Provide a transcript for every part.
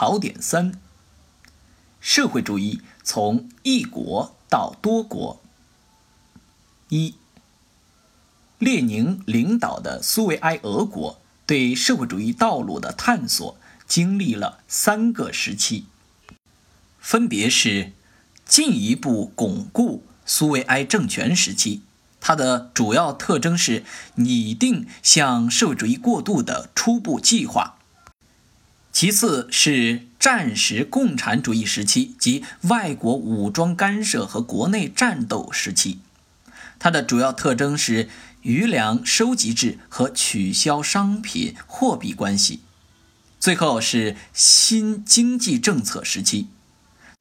考点三：社会主义从一国到多国。一、列宁领导的苏维埃俄国对社会主义道路的探索经历了三个时期，分别是进一步巩固苏维埃政权时期。它的主要特征是拟定向社会主义过渡的初步计划。其次是战时共产主义时期及外国武装干涉和国内战斗时期。它的主要特征是余粮收集制和取消商品货币关系。最后是新经济政策时期。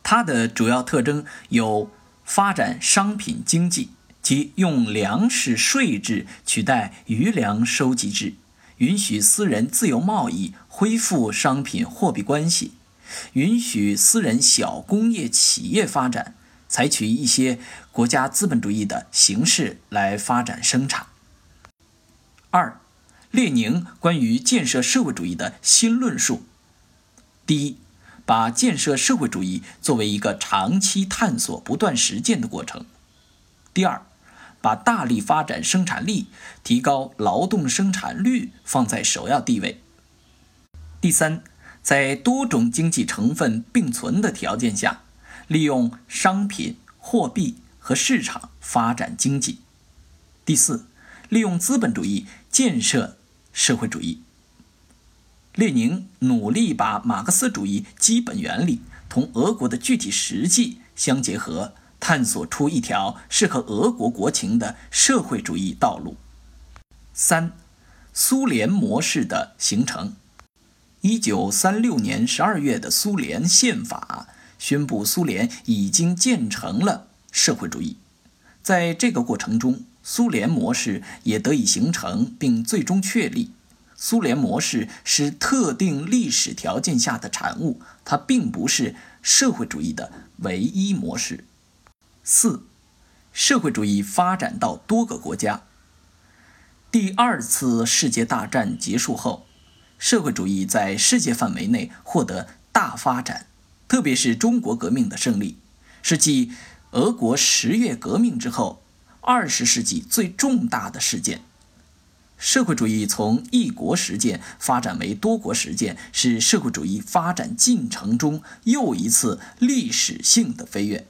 它的主要特征有发展商品经济。及用粮食税制取代余粮收集制，允许私人自由贸易，恢复商品货币关系，允许私人小工业企业发展，采取一些国家资本主义的形式来发展生产。二，列宁关于建设社会主义的新论述：第一，把建设社会主义作为一个长期探索、不断实践的过程；第二。把大力发展生产力、提高劳动生产率放在首要地位。第三，在多种经济成分并存的条件下，利用商品、货币和市场发展经济。第四，利用资本主义建设社会主义。列宁努力把马克思主义基本原理同俄国的具体实际相结合。探索出一条适合俄国国情的社会主义道路。三、苏联模式的形成。一九三六年十二月的苏联宪法宣布，苏联已经建成了社会主义。在这个过程中，苏联模式也得以形成并最终确立。苏联模式是特定历史条件下的产物，它并不是社会主义的唯一模式。四，社会主义发展到多个国家。第二次世界大战结束后，社会主义在世界范围内获得大发展，特别是中国革命的胜利，是继俄国十月革命之后二十世纪最重大的事件。社会主义从一国实践发展为多国实践，是社会主义发展进程中又一次历史性的飞跃。